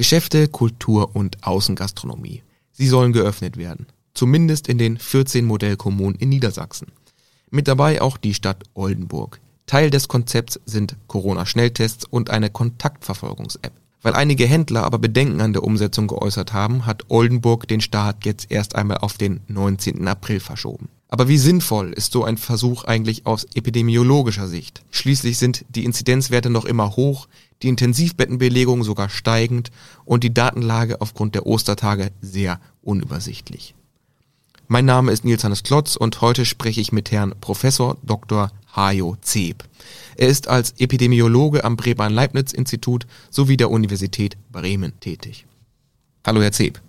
Geschäfte, Kultur und Außengastronomie. Sie sollen geöffnet werden. Zumindest in den 14 Modellkommunen in Niedersachsen. Mit dabei auch die Stadt Oldenburg. Teil des Konzepts sind Corona-Schnelltests und eine Kontaktverfolgungs-App. Weil einige Händler aber Bedenken an der Umsetzung geäußert haben, hat Oldenburg den Start jetzt erst einmal auf den 19. April verschoben. Aber wie sinnvoll ist so ein Versuch eigentlich aus epidemiologischer Sicht? Schließlich sind die Inzidenzwerte noch immer hoch, die Intensivbettenbelegung sogar steigend und die Datenlage aufgrund der Ostertage sehr unübersichtlich. Mein Name ist Nils Hannes Klotz und heute spreche ich mit Herrn Professor Dr. Hajo Zeb. Er ist als Epidemiologe am Bremen-Leibniz-Institut sowie der Universität Bremen tätig. Hallo, Herr Zeb.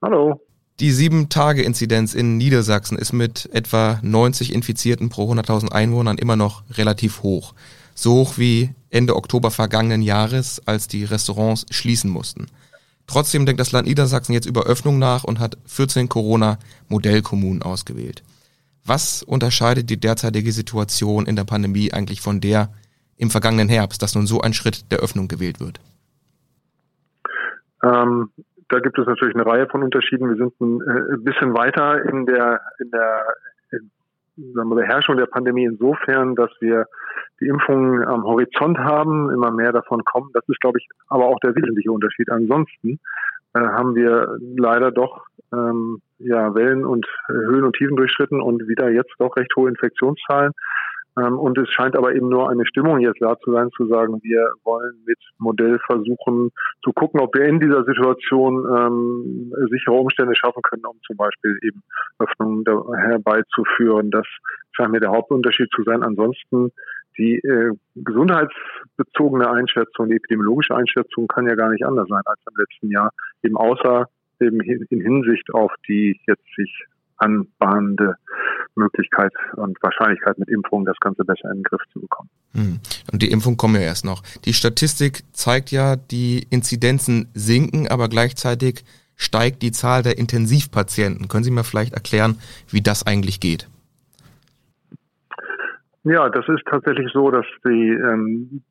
Hallo. Die 7-Tage-Inzidenz in Niedersachsen ist mit etwa 90 Infizierten pro 100.000 Einwohnern immer noch relativ hoch. So hoch wie Ende Oktober vergangenen Jahres, als die Restaurants schließen mussten. Trotzdem denkt das Land Niedersachsen jetzt über Öffnung nach und hat 14 Corona-Modellkommunen ausgewählt. Was unterscheidet die derzeitige Situation in der Pandemie eigentlich von der im vergangenen Herbst, dass nun so ein Schritt der Öffnung gewählt wird? Ähm, da gibt es natürlich eine Reihe von Unterschieden. Wir sind ein äh, bisschen weiter in der, in der in, sagen wir, Beherrschung der Pandemie insofern, dass wir die Impfungen am Horizont haben, immer mehr davon kommen. Das ist, glaube ich, aber auch der wesentliche Unterschied. Ansonsten äh, haben wir leider doch ähm, ja, Wellen und Höhen und Tiefen durchschritten und wieder jetzt doch recht hohe Infektionszahlen. Ähm, und es scheint aber eben nur eine Stimmung jetzt da zu sein, zu sagen, wir wollen mit Modell versuchen zu gucken, ob wir in dieser Situation ähm, sichere Umstände schaffen können, um zum Beispiel eben Öffnungen herbeizuführen. Das scheint mir der Hauptunterschied zu sein. Ansonsten die äh, gesundheitsbezogene Einschätzung, die epidemiologische Einschätzung kann ja gar nicht anders sein als im letzten Jahr, eben außer eben in Hinsicht auf die jetzt sich anbahnende Möglichkeit und Wahrscheinlichkeit mit Impfung das Ganze besser in den Griff zu bekommen. Hm. Und die Impfung kommen ja erst noch. Die Statistik zeigt ja, die Inzidenzen sinken, aber gleichzeitig steigt die Zahl der Intensivpatienten. Können Sie mir vielleicht erklären, wie das eigentlich geht? Ja, das ist tatsächlich so, dass die ähm,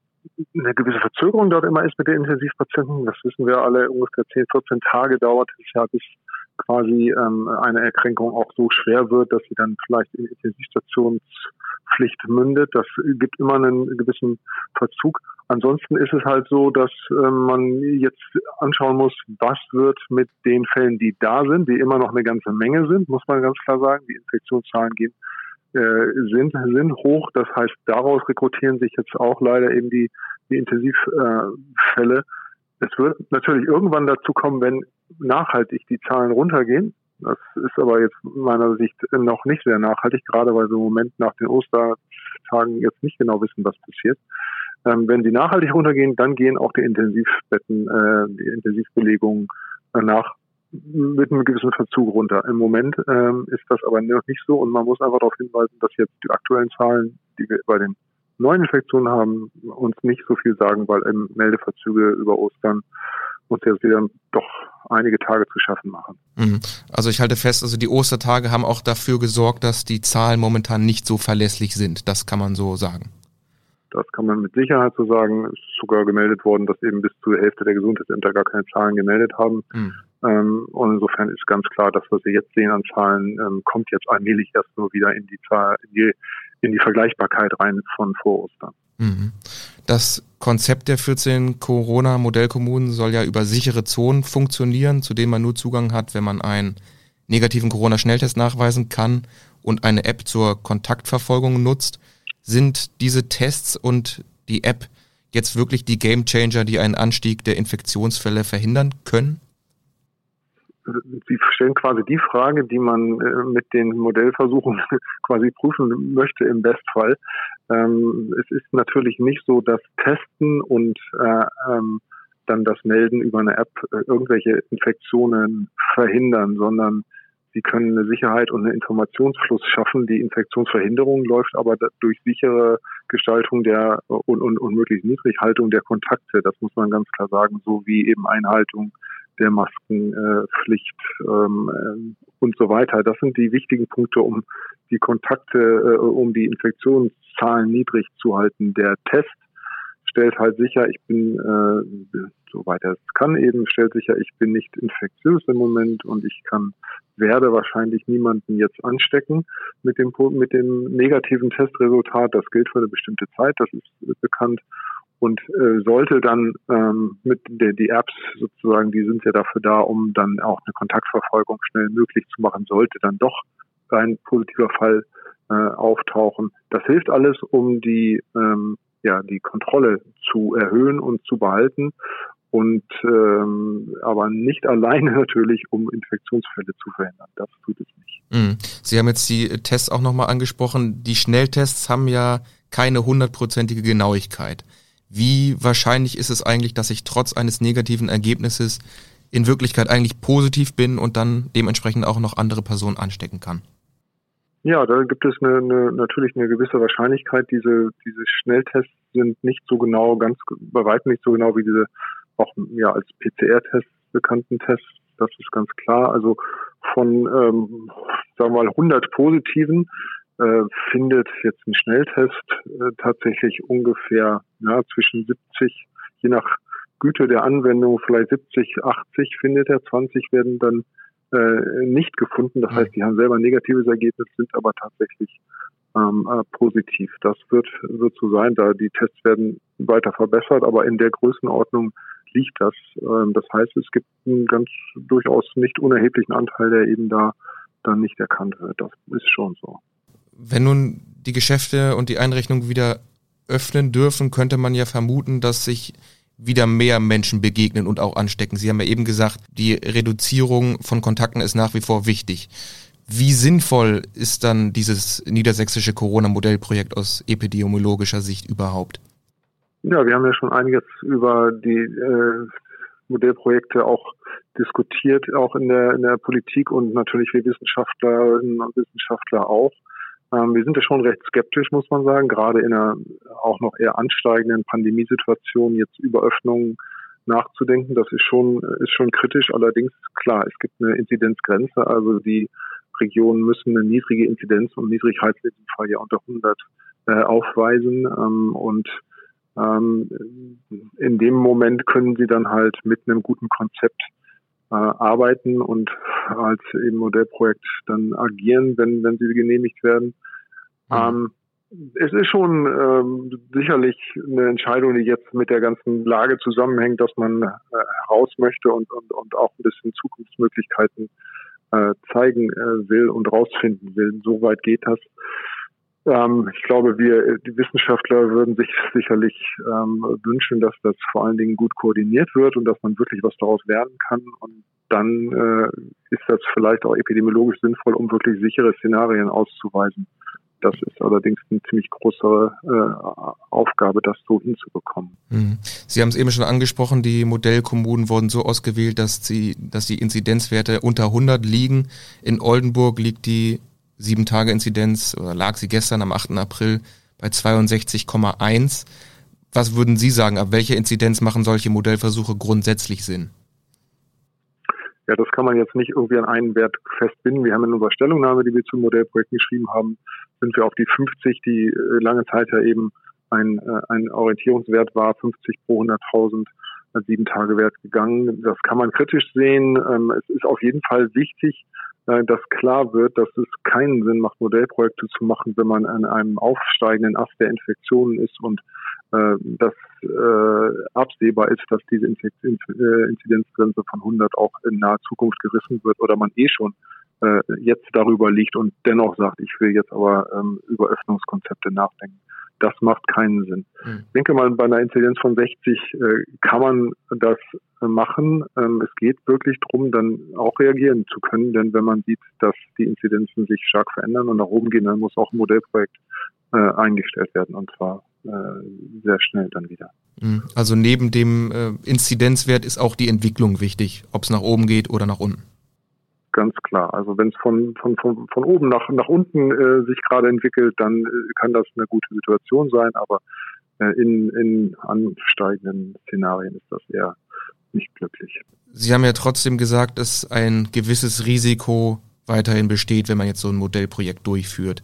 eine gewisse Verzögerung dort immer ist mit den Intensivpatienten. Das wissen wir alle. Ungefähr 10, 14 Tage dauert es ja, bis quasi ähm, eine Erkrankung auch so schwer wird, dass sie dann vielleicht in Intensivstationspflicht mündet. Das gibt immer einen gewissen Verzug. Ansonsten ist es halt so, dass äh, man jetzt anschauen muss, was wird mit den Fällen, die da sind, die immer noch eine ganze Menge sind, muss man ganz klar sagen. Die Infektionszahlen gehen äh, sind, sind hoch. Das heißt, daraus rekrutieren sich jetzt auch leider eben die, die Intensivfälle. Äh, es wird natürlich irgendwann dazu kommen, wenn nachhaltig die Zahlen runtergehen. Das ist aber jetzt meiner Sicht noch nicht sehr nachhaltig, gerade weil wir im Moment nach den Ostertagen jetzt nicht genau wissen, was passiert. Ähm, wenn sie nachhaltig runtergehen, dann gehen auch die Intensivbetten, äh, die Intensivbelegungen nach mit einem gewissen Verzug runter. Im Moment ähm, ist das aber noch nicht so und man muss einfach darauf hinweisen, dass jetzt die aktuellen Zahlen, die wir bei den neuen Infektionen haben, uns nicht so viel sagen, weil eben Meldeverzüge über Ostern uns jetzt wieder doch einige Tage zu schaffen machen. Mhm. Also ich halte fest, also die Ostertage haben auch dafür gesorgt, dass die Zahlen momentan nicht so verlässlich sind. Das kann man so sagen. Das kann man mit Sicherheit so sagen. Es ist sogar gemeldet worden, dass eben bis zur Hälfte der Gesundheitsämter gar keine Zahlen gemeldet haben. Mhm. Ähm, und insofern ist ganz klar, dass was wir jetzt sehen an Zahlen, ähm, kommt jetzt allmählich erst nur wieder in die, Zahl, in die, in die Vergleichbarkeit rein von vor Ostern. Mhm. Das Konzept der 14 Corona-Modellkommunen soll ja über sichere Zonen funktionieren, zu denen man nur Zugang hat, wenn man einen negativen Corona-Schnelltest nachweisen kann und eine App zur Kontaktverfolgung nutzt. Sind diese Tests und die App jetzt wirklich die Gamechanger, die einen Anstieg der Infektionsfälle verhindern können? Sie stellen quasi die Frage, die man äh, mit den Modellversuchen quasi prüfen möchte im Bestfall. Ähm, es ist natürlich nicht so, dass Testen und äh, ähm, dann das Melden über eine App äh, irgendwelche Infektionen verhindern, sondern sie können eine Sicherheit und einen Informationsfluss schaffen. Die Infektionsverhinderung läuft aber durch sichere Gestaltung der und, und, und möglichst Niedrighaltung der Kontakte. Das muss man ganz klar sagen, so wie eben Einhaltung der Maskenpflicht ähm, äh, und so weiter. Das sind die wichtigen Punkte, um die Kontakte, äh, um die Infektionszahlen niedrig zu halten. Der Test stellt halt sicher, ich bin, äh, soweit er es kann eben, stellt sicher, ich bin nicht infektiös im Moment und ich kann, werde wahrscheinlich niemanden jetzt anstecken mit dem, mit dem negativen Testresultat. Das gilt für eine bestimmte Zeit, das ist bekannt. Und äh, sollte dann ähm, mit der die Apps sozusagen, die sind ja dafür da, um dann auch eine Kontaktverfolgung schnell möglich zu machen, sollte dann doch ein positiver Fall äh, auftauchen. Das hilft alles, um die ähm, ja die Kontrolle zu erhöhen und zu behalten und ähm, aber nicht alleine natürlich, um Infektionsfälle zu verhindern. Das tut es nicht. Mhm. Sie haben jetzt die Tests auch nochmal angesprochen. Die Schnelltests haben ja keine hundertprozentige Genauigkeit. Wie wahrscheinlich ist es eigentlich, dass ich trotz eines negativen Ergebnisses in Wirklichkeit eigentlich positiv bin und dann dementsprechend auch noch andere Personen anstecken kann? Ja, da gibt es eine, eine, natürlich eine gewisse Wahrscheinlichkeit. Diese, diese Schnelltests sind nicht so genau, ganz bei weitem nicht so genau wie diese auch ja als PCR-Tests bekannten Tests. Das ist ganz klar. Also von, ähm, sagen wir mal, 100 positiven äh, findet jetzt ein Schnelltest äh, tatsächlich ungefähr ja, zwischen 70, je nach Güte der Anwendung, vielleicht 70, 80 findet er, 20 werden dann äh, nicht gefunden. Das heißt, die haben selber ein negatives Ergebnis, sind aber tatsächlich ähm, äh, positiv. Das wird, wird so sein, da die Tests werden weiter verbessert, aber in der Größenordnung liegt das. Ähm, das heißt, es gibt einen ganz durchaus nicht unerheblichen Anteil, der eben da dann nicht erkannt wird. Das ist schon so. Wenn nun die Geschäfte und die Einrichtungen wieder öffnen dürfen, könnte man ja vermuten, dass sich wieder mehr Menschen begegnen und auch anstecken. Sie haben ja eben gesagt, die Reduzierung von Kontakten ist nach wie vor wichtig. Wie sinnvoll ist dann dieses niedersächsische Corona-Modellprojekt aus epidemiologischer Sicht überhaupt? Ja, wir haben ja schon einiges über die äh, Modellprojekte auch diskutiert, auch in der, in der Politik und natürlich wir Wissenschaftlerinnen und Wissenschaftler auch. Ähm, wir sind ja schon recht skeptisch, muss man sagen, gerade in einer auch noch eher ansteigenden Pandemiesituation jetzt über Öffnungen nachzudenken. Das ist schon, ist schon kritisch. Allerdings, klar, es gibt eine Inzidenzgrenze. Also die Regionen müssen eine niedrige Inzidenz und Niedrigkeit in diesem Fall ja unter 100 äh, aufweisen. Ähm, und ähm, in dem Moment können sie dann halt mit einem guten Konzept äh, arbeiten und als eben Modellprojekt dann agieren, wenn, wenn sie genehmigt werden. Mhm. Ähm, es ist schon ähm, sicherlich eine Entscheidung, die jetzt mit der ganzen Lage zusammenhängt, dass man äh, raus möchte und, und, und auch ein bisschen Zukunftsmöglichkeiten äh, zeigen äh, will und rausfinden will. Soweit geht das. Ähm, ich glaube, wir, die Wissenschaftler würden sich sicherlich ähm, wünschen, dass das vor allen Dingen gut koordiniert wird und dass man wirklich was daraus lernen kann. Und dann äh, ist das vielleicht auch epidemiologisch sinnvoll, um wirklich sichere Szenarien auszuweisen. Das ist allerdings eine ziemlich große äh, Aufgabe, das so hinzubekommen. Mhm. Sie haben es eben schon angesprochen, die Modellkommunen wurden so ausgewählt, dass, sie, dass die Inzidenzwerte unter 100 liegen. In Oldenburg liegt die 7-Tage-Inzidenz oder lag sie gestern am 8. April bei 62,1. Was würden Sie sagen, ab welcher Inzidenz machen solche Modellversuche grundsätzlich Sinn? Ja, das kann man jetzt nicht irgendwie an einen Wert festbinden. Wir haben in unserer Stellungnahme, die wir zum Modellprojekt geschrieben haben, sind wir auf die 50, die äh, lange Zeit ja eben ein, äh, ein Orientierungswert war, 50 pro 100.000 als sieben Tage Wert gegangen. Das kann man kritisch sehen. Ähm, es ist auf jeden Fall wichtig, äh, dass klar wird, dass es keinen Sinn macht, Modellprojekte zu machen, wenn man an einem aufsteigenden Ast der Infektionen ist und äh, dass äh, absehbar ist, dass diese äh, Inzidenzgrenze von 100 auch in naher Zukunft gerissen wird oder man eh schon äh, jetzt darüber liegt und dennoch sagt, ich will jetzt aber ähm, über Öffnungskonzepte nachdenken. Das macht keinen Sinn. Mhm. Ich denke mal, bei einer Inzidenz von 60 äh, kann man das äh, machen. Ähm, es geht wirklich darum, dann auch reagieren zu können, denn wenn man sieht, dass die Inzidenzen sich stark verändern und nach oben gehen, dann muss auch ein Modellprojekt äh, eingestellt werden und zwar äh, sehr schnell dann wieder. Mhm. Also neben dem äh, Inzidenzwert ist auch die Entwicklung wichtig, ob es nach oben geht oder nach unten. Ganz klar. Also wenn es von, von, von, von oben nach, nach unten äh, sich gerade entwickelt, dann äh, kann das eine gute Situation sein, aber äh, in, in ansteigenden Szenarien ist das eher nicht glücklich. Sie haben ja trotzdem gesagt, dass ein gewisses Risiko weiterhin besteht, wenn man jetzt so ein Modellprojekt durchführt.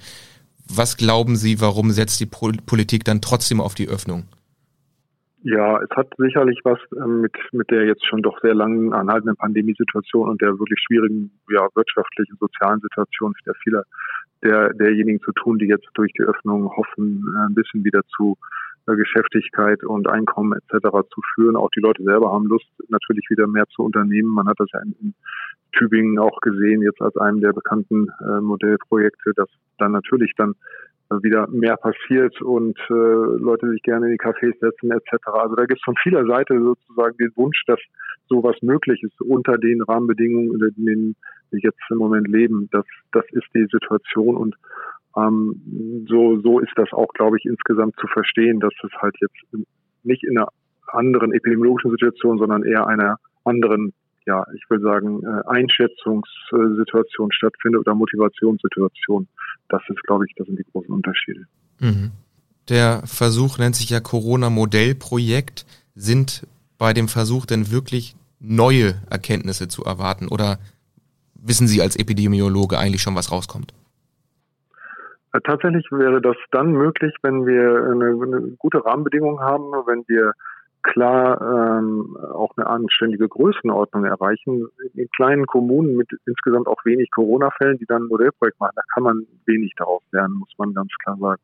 Was glauben Sie, warum setzt die Politik dann trotzdem auf die Öffnung? Ja, es hat sicherlich was ähm, mit, mit der jetzt schon doch sehr langen anhaltenden Pandemiesituation und der wirklich schwierigen ja, wirtschaftlichen, sozialen Situation der vieler der, derjenigen zu tun, die jetzt durch die Öffnung hoffen, äh, ein bisschen wieder zu äh, Geschäftigkeit und Einkommen etc. zu führen. Auch die Leute selber haben Lust, natürlich wieder mehr zu unternehmen. Man hat das ja in, in Tübingen auch gesehen, jetzt als einem der bekannten äh, Modellprojekte, dass dann natürlich dann wieder mehr passiert und äh, Leute sich gerne in die Cafés setzen etc. Also da gibt es von vieler Seite sozusagen den Wunsch, dass sowas möglich ist unter den Rahmenbedingungen, unter denen wir jetzt im Moment leben. Das, das ist die Situation und ähm, so, so ist das auch, glaube ich, insgesamt zu verstehen, dass es halt jetzt nicht in einer anderen epidemiologischen Situation, sondern eher einer anderen ja, ich will sagen, äh, Einschätzungssituation stattfindet oder Motivationssituation. Das ist, glaube ich, das sind die großen Unterschiede. Mhm. Der Versuch nennt sich ja Corona-Modellprojekt. Sind bei dem Versuch denn wirklich neue Erkenntnisse zu erwarten oder wissen Sie als Epidemiologe eigentlich schon, was rauskommt? Äh, tatsächlich wäre das dann möglich, wenn wir eine, eine gute Rahmenbedingung haben, wenn wir klar ähm, auch eine anständige Größenordnung erreichen. In kleinen Kommunen mit insgesamt auch wenig Corona-Fällen, die dann ein Modellprojekt machen, da kann man wenig daraus lernen, muss man ganz klar sagen.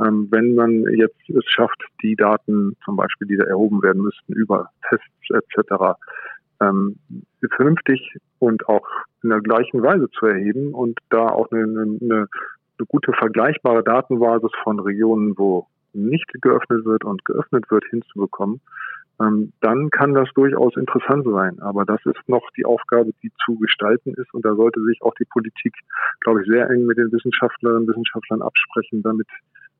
Ähm, wenn man jetzt es schafft, die Daten zum Beispiel, die da erhoben werden müssten über Tests etc., ähm, vernünftig und auch in der gleichen Weise zu erheben und da auch eine, eine, eine gute vergleichbare Datenbasis von Regionen, wo nicht geöffnet wird und geöffnet wird, hinzubekommen, ähm, dann kann das durchaus interessant sein. Aber das ist noch die Aufgabe, die zu gestalten ist. Und da sollte sich auch die Politik, glaube ich, sehr eng mit den Wissenschaftlerinnen und Wissenschaftlern absprechen, damit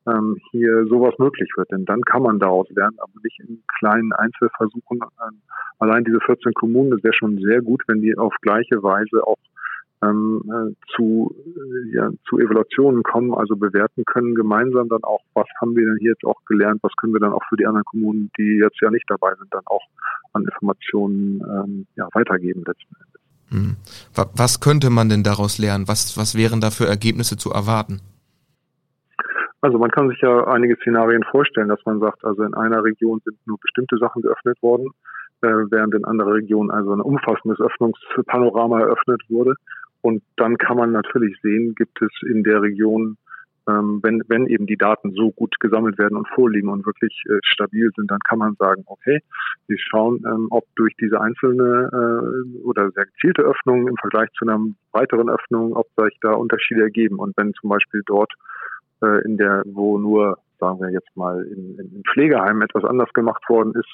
ähm, hier sowas möglich wird. Denn dann kann man daraus lernen, aber nicht in kleinen Einzelversuchen. Ähm, allein diese 14 Kommunen, das wäre schon sehr gut, wenn die auf gleiche Weise auch ähm, äh, zu, äh, ja, zu Evaluationen kommen, also bewerten können, gemeinsam dann auch, was haben wir denn hier jetzt auch gelernt, was können wir dann auch für die anderen Kommunen, die jetzt ja nicht dabei sind, dann auch an Informationen ähm, ja, weitergeben letzten Endes. Mhm. Was könnte man denn daraus lernen? Was, was wären da für Ergebnisse zu erwarten? Also man kann sich ja einige Szenarien vorstellen, dass man sagt, also in einer Region sind nur bestimmte Sachen geöffnet worden, äh, während in anderer Region also ein umfassendes Öffnungspanorama eröffnet wurde. Und dann kann man natürlich sehen, gibt es in der Region, ähm, wenn, wenn eben die Daten so gut gesammelt werden und vorliegen und wirklich äh, stabil sind, dann kann man sagen, okay, wir schauen, ähm, ob durch diese einzelne äh, oder sehr gezielte Öffnung im Vergleich zu einer weiteren Öffnung, ob sich da Unterschiede ergeben. Und wenn zum Beispiel dort äh, in der, wo nur sagen wir jetzt mal, in, in Pflegeheimen etwas anders gemacht worden ist,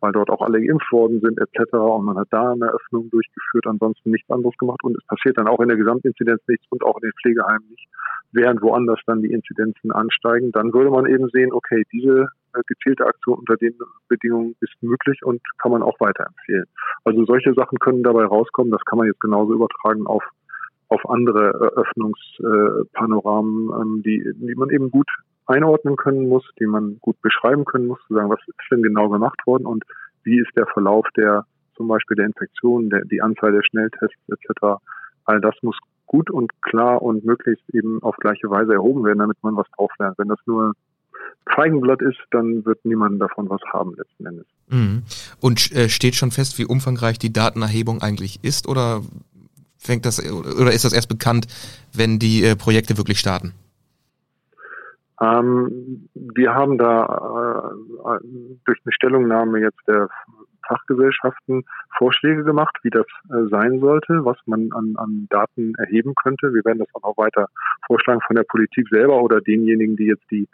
weil dort auch alle geimpft worden sind etc. Und man hat da eine Öffnung durchgeführt, ansonsten nichts anderes gemacht und es passiert dann auch in der Gesamtinzidenz nichts und auch in den Pflegeheimen nicht, während woanders dann die Inzidenzen ansteigen. Dann würde man eben sehen, okay, diese äh, gezielte Aktion unter den Bedingungen ist möglich und kann man auch weiterempfehlen. Also solche Sachen können dabei rauskommen. Das kann man jetzt genauso übertragen auf auf andere Öffnungspanoramen, ähm, die, die man eben gut einordnen können muss, die man gut beschreiben können muss, zu sagen, was ist denn genau gemacht worden und wie ist der Verlauf der zum Beispiel der Infektion, der, die Anzahl der Schnelltests etc. All das muss gut und klar und möglichst eben auf gleiche Weise erhoben werden, damit man was drauf lernt. Wenn das nur Feigenblatt ist, dann wird niemand davon was haben letzten Endes. Mhm. Und äh, steht schon fest, wie umfangreich die Datenerhebung eigentlich ist oder fängt das oder ist das erst bekannt, wenn die äh, Projekte wirklich starten? Ähm, wir haben da äh, durch eine Stellungnahme jetzt der Fachgesellschaften Vorschläge gemacht, wie das äh, sein sollte, was man an, an Daten erheben könnte. Wir werden das auch weiter vorschlagen von der Politik selber oder denjenigen, die jetzt die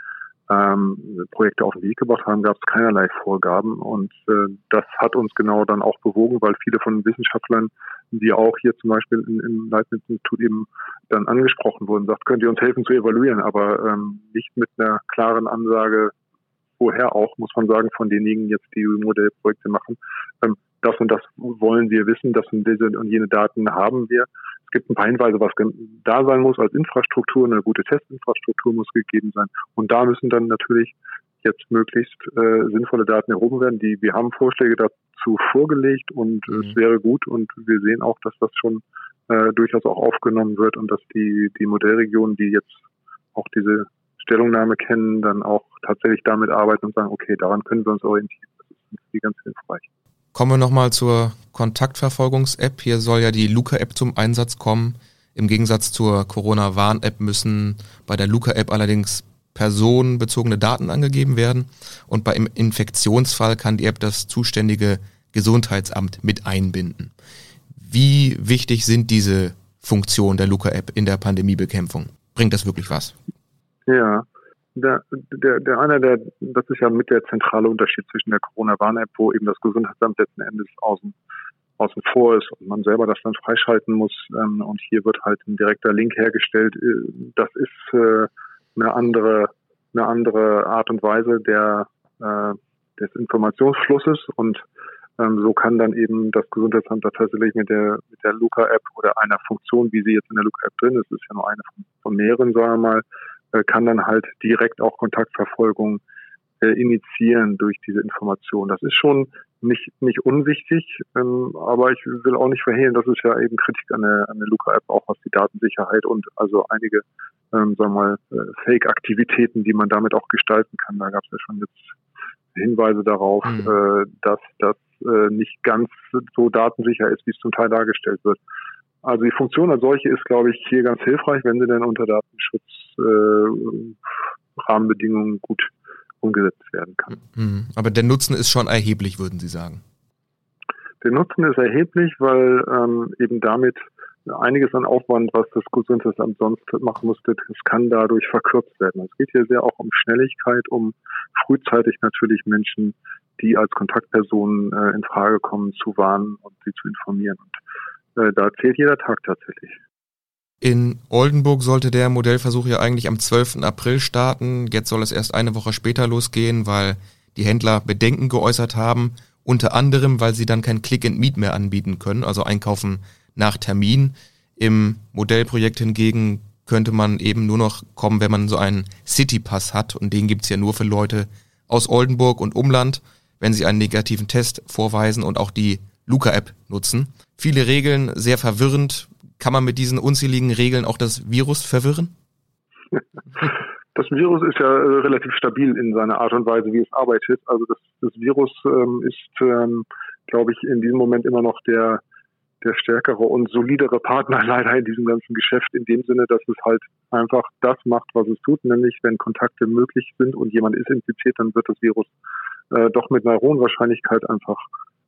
ähm, Projekte auf den Weg gebracht haben, gab es keinerlei Vorgaben. Und äh, das hat uns genau dann auch bewogen, weil viele von Wissenschaftlern, die auch hier zum Beispiel in, im Leibniz-Institut eben dann angesprochen wurden, sagt, könnt ihr uns helfen zu evaluieren, aber ähm, nicht mit einer klaren Ansage, woher auch, muss man sagen, von denjenigen jetzt, die Modellprojekte machen. Ähm, das und das wollen wir wissen, das und diese und jene Daten haben wir. Es gibt ein paar Hinweise, was da sein muss als Infrastruktur, eine gute Testinfrastruktur muss gegeben sein. Und da müssen dann natürlich jetzt möglichst äh, sinnvolle Daten erhoben werden. Die, wir haben Vorschläge dazu vorgelegt und mhm. es wäre gut und wir sehen auch, dass das schon äh, durchaus auch aufgenommen wird und dass die, die Modellregionen, die jetzt auch diese Stellungnahme kennen, dann auch tatsächlich damit arbeiten und sagen, okay, daran können wir uns orientieren. Das ist für ganz hilfreich. Kommen wir nochmal zur Kontaktverfolgungs-App. Hier soll ja die Luca-App zum Einsatz kommen. Im Gegensatz zur Corona-Warn-App müssen bei der Luca-App allerdings personenbezogene Daten angegeben werden. Und bei Infektionsfall kann die App das zuständige Gesundheitsamt mit einbinden. Wie wichtig sind diese Funktionen der Luca-App in der Pandemiebekämpfung? Bringt das wirklich was? Ja, der, der, der einer der, das ist ja mit der zentrale Unterschied zwischen der Corona-Warn-App, wo eben das Gesundheitsamt letzten Endes außen, außen vor ist und man selber das dann freischalten muss. Ähm, und hier wird halt ein direkter Link hergestellt. Äh, das ist äh, eine andere, eine andere Art und Weise der, äh, des Informationsflusses und ähm, so kann dann eben das Gesundheitsamt tatsächlich mit der, mit der Luca-App oder einer Funktion, wie sie jetzt in der Luca-App drin ist, ist ja nur eine von, von mehreren, sagen wir mal, kann dann halt direkt auch Kontaktverfolgung äh, initiieren durch diese Information. Das ist schon nicht, nicht unwichtig, ähm, aber ich will auch nicht verhehlen, das ist ja eben Kritik an der, an der Luca-App, auch was die Datensicherheit und also einige, ähm, sagen wir mal, äh, Fake-Aktivitäten, die man damit auch gestalten kann. Da gab es ja schon jetzt Hinweise darauf, mhm. äh, dass das äh, nicht ganz so datensicher ist, wie es zum Teil dargestellt wird. Also die Funktion als solche ist, glaube ich, hier ganz hilfreich, wenn sie denn unter Datenschutzrahmenbedingungen äh, gut umgesetzt werden kann. Mhm. Aber der Nutzen ist schon erheblich, würden Sie sagen? Der Nutzen ist erheblich, weil ähm, eben damit einiges an Aufwand, was das Gesundheitsamt sonst machen musste, das kann dadurch verkürzt werden. Es geht hier sehr auch um Schnelligkeit, um frühzeitig natürlich Menschen, die als Kontaktpersonen äh, in Frage kommen, zu warnen und sie zu informieren. Und äh, da zählt jeder Tag tatsächlich. In Oldenburg sollte der Modellversuch ja eigentlich am 12. April starten. Jetzt soll es erst eine Woche später losgehen, weil die Händler Bedenken geäußert haben. Unter anderem, weil sie dann kein Click and Meet mehr anbieten können, also einkaufen nach Termin. Im Modellprojekt hingegen könnte man eben nur noch kommen, wenn man so einen City-Pass hat und den gibt's ja nur für Leute aus Oldenburg und Umland, wenn sie einen negativen Test vorweisen und auch die Luca-App nutzen. Viele Regeln, sehr verwirrend, kann man mit diesen unzähligen Regeln auch das Virus verwirren? Das Virus ist ja äh, relativ stabil in seiner Art und Weise, wie es arbeitet. Also das, das Virus ähm, ist, ähm, glaube ich, in diesem Moment immer noch der, der stärkere und solidere Partner leider in diesem ganzen Geschäft, in dem Sinne, dass es halt einfach das macht, was es tut, nämlich wenn Kontakte möglich sind und jemand ist infiziert, dann wird das Virus äh, doch mit einer hohen Wahrscheinlichkeit einfach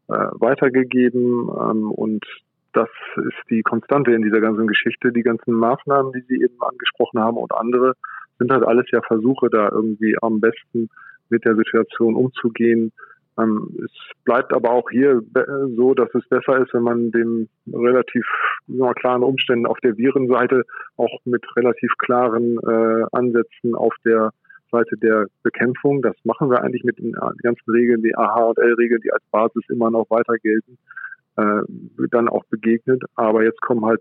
äh, weitergegeben ähm, und das ist die Konstante in dieser ganzen Geschichte. Die ganzen Maßnahmen, die Sie eben angesprochen haben und andere, sind halt alles ja Versuche, da irgendwie am besten mit der Situation umzugehen. Ähm, es bleibt aber auch hier so, dass es besser ist, wenn man den relativ klaren Umständen auf der Virenseite auch mit relativ klaren äh, Ansätzen auf der Seite der Bekämpfung. Das machen wir eigentlich mit den ganzen Regeln, die AH und L-Regeln, die als Basis immer noch weiter gelten äh, dann auch begegnet. Aber jetzt kommen halt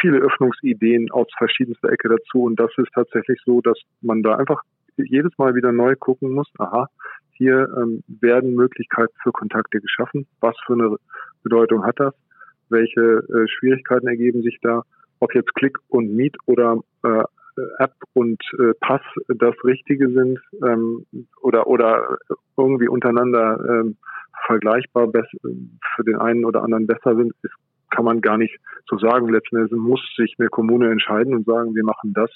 viele Öffnungsideen aus verschiedenster Ecke dazu. Und das ist tatsächlich so, dass man da einfach jedes Mal wieder neu gucken muss, aha, hier ähm, werden Möglichkeiten für Kontakte geschaffen. Was für eine Bedeutung hat das? Welche äh, Schwierigkeiten ergeben sich da? Ob jetzt Click und Meet oder äh, App und äh, Pass das Richtige sind ähm, oder oder irgendwie untereinander ähm, vergleichbar für den einen oder anderen besser sind, ist, kann man gar nicht so sagen. Letzten Endes muss sich eine Kommune entscheiden und sagen, wir machen das.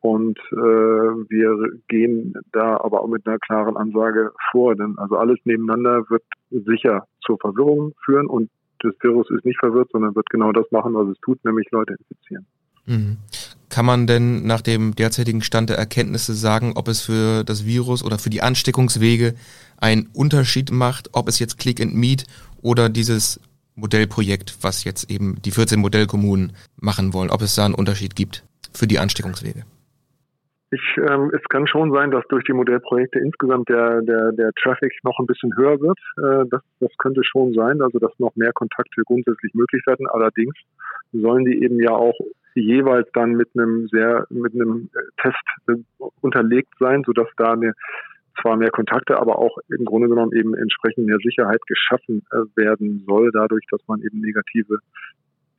Und äh, wir gehen da aber auch mit einer klaren Ansage vor. Denn also alles nebeneinander wird sicher zur Verwirrung führen und das Virus ist nicht verwirrt, sondern wird genau das machen, was es tut, nämlich Leute infizieren. Mhm. Kann man denn nach dem derzeitigen Stand der Erkenntnisse sagen, ob es für das Virus oder für die Ansteckungswege einen Unterschied macht, ob es jetzt Click and Meet oder dieses Modellprojekt, was jetzt eben die 14 Modellkommunen machen wollen, ob es da einen Unterschied gibt für die Ansteckungswege? Ich, ähm, es kann schon sein, dass durch die Modellprojekte insgesamt der, der, der Traffic noch ein bisschen höher wird. Äh, das, das könnte schon sein, also dass noch mehr Kontakte grundsätzlich möglich werden. Allerdings sollen die eben ja auch jeweils dann mit einem sehr, mit einem äh, Test äh, unterlegt sein, sodass da eine, zwar mehr Kontakte, aber auch im Grunde genommen eben entsprechend mehr Sicherheit geschaffen äh, werden soll, dadurch, dass man eben negative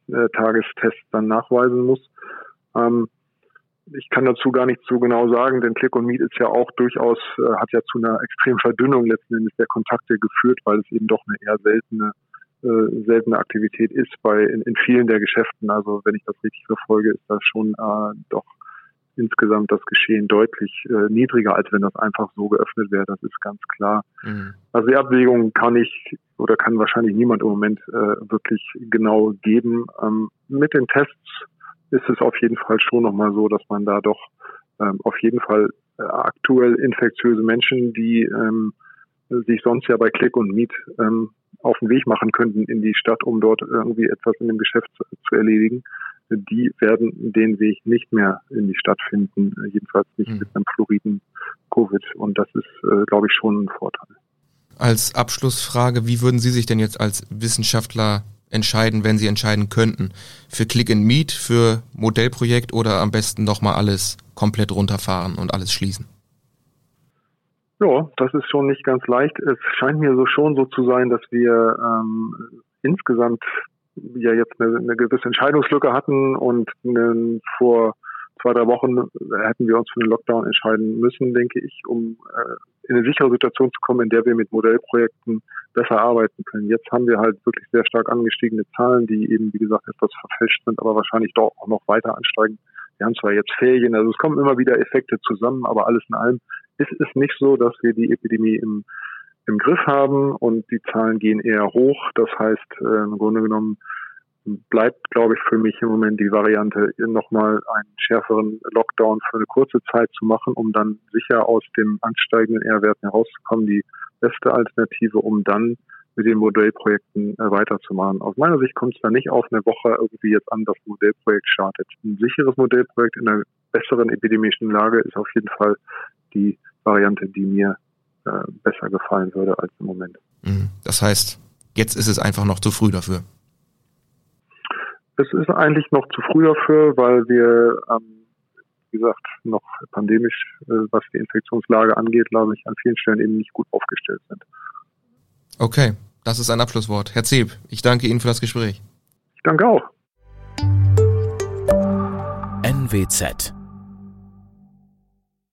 äh, Tagestests dann nachweisen muss. Ähm, ich kann dazu gar nicht so genau sagen, denn Click und Meet ist ja auch durchaus, äh, hat ja zu einer extremen Verdünnung letzten Endes der Kontakte geführt, weil es eben doch eine eher seltene, äh, seltene Aktivität ist bei in, in vielen der Geschäften. Also wenn ich das richtig verfolge, ist das schon äh, doch insgesamt das Geschehen deutlich äh, niedriger, als wenn das einfach so geöffnet wäre. Das ist ganz klar. Mhm. Also die Abwägung kann ich oder kann wahrscheinlich niemand im Moment äh, wirklich genau geben. Ähm, mit den Tests ist es auf jeden Fall schon nochmal so, dass man da doch ähm, auf jeden Fall äh, aktuell infektiöse Menschen, die ähm, sich sonst ja bei Click und Meet ähm, auf den Weg machen könnten in die Stadt, um dort irgendwie etwas in dem Geschäft zu, zu erledigen, die werden den Weg nicht mehr in die Stadt finden, jedenfalls nicht mhm. mit einem floriden Covid. Und das ist, äh, glaube ich, schon ein Vorteil. Als Abschlussfrage, wie würden Sie sich denn jetzt als Wissenschaftler entscheiden, wenn Sie entscheiden könnten? Für Click and Meet, für Modellprojekt oder am besten nochmal alles komplett runterfahren und alles schließen? Ja, das ist schon nicht ganz leicht. Es scheint mir so schon so zu sein, dass wir ähm, insgesamt ja jetzt eine, eine gewisse Entscheidungslücke hatten und einen, vor zwei, drei Wochen hätten wir uns für den Lockdown entscheiden müssen, denke ich, um äh, in eine sichere Situation zu kommen, in der wir mit Modellprojekten besser arbeiten können. Jetzt haben wir halt wirklich sehr stark angestiegene Zahlen, die eben, wie gesagt, etwas verfälscht sind, aber wahrscheinlich doch auch noch weiter ansteigen. Wir haben zwar jetzt Ferien, also es kommen immer wieder Effekte zusammen, aber alles in allem ist es nicht so, dass wir die Epidemie im im Griff haben und die Zahlen gehen eher hoch. Das heißt, äh, im Grunde genommen bleibt, glaube ich, für mich im Moment die Variante, nochmal einen schärferen Lockdown für eine kurze Zeit zu machen, um dann sicher aus dem ansteigenden R-Werten herauszukommen, die beste Alternative, um dann mit den Modellprojekten äh, weiterzumachen. Aus meiner Sicht kommt es da nicht auf eine Woche irgendwie jetzt an, das Modellprojekt startet. Ein sicheres Modellprojekt in einer besseren epidemischen Lage ist auf jeden Fall die Variante, die mir äh, besser gefallen würde als im Moment. Mhm. Das heißt, jetzt ist es einfach noch zu früh dafür. Es ist eigentlich noch zu früh dafür, weil wir, ähm, wie gesagt, noch pandemisch, äh, was die Infektionslage angeht, glaube ich, an vielen Stellen eben nicht gut aufgestellt sind. Okay, das ist ein Abschlusswort. Herr Zeb, ich danke Ihnen für das Gespräch. Ich danke auch. NWZ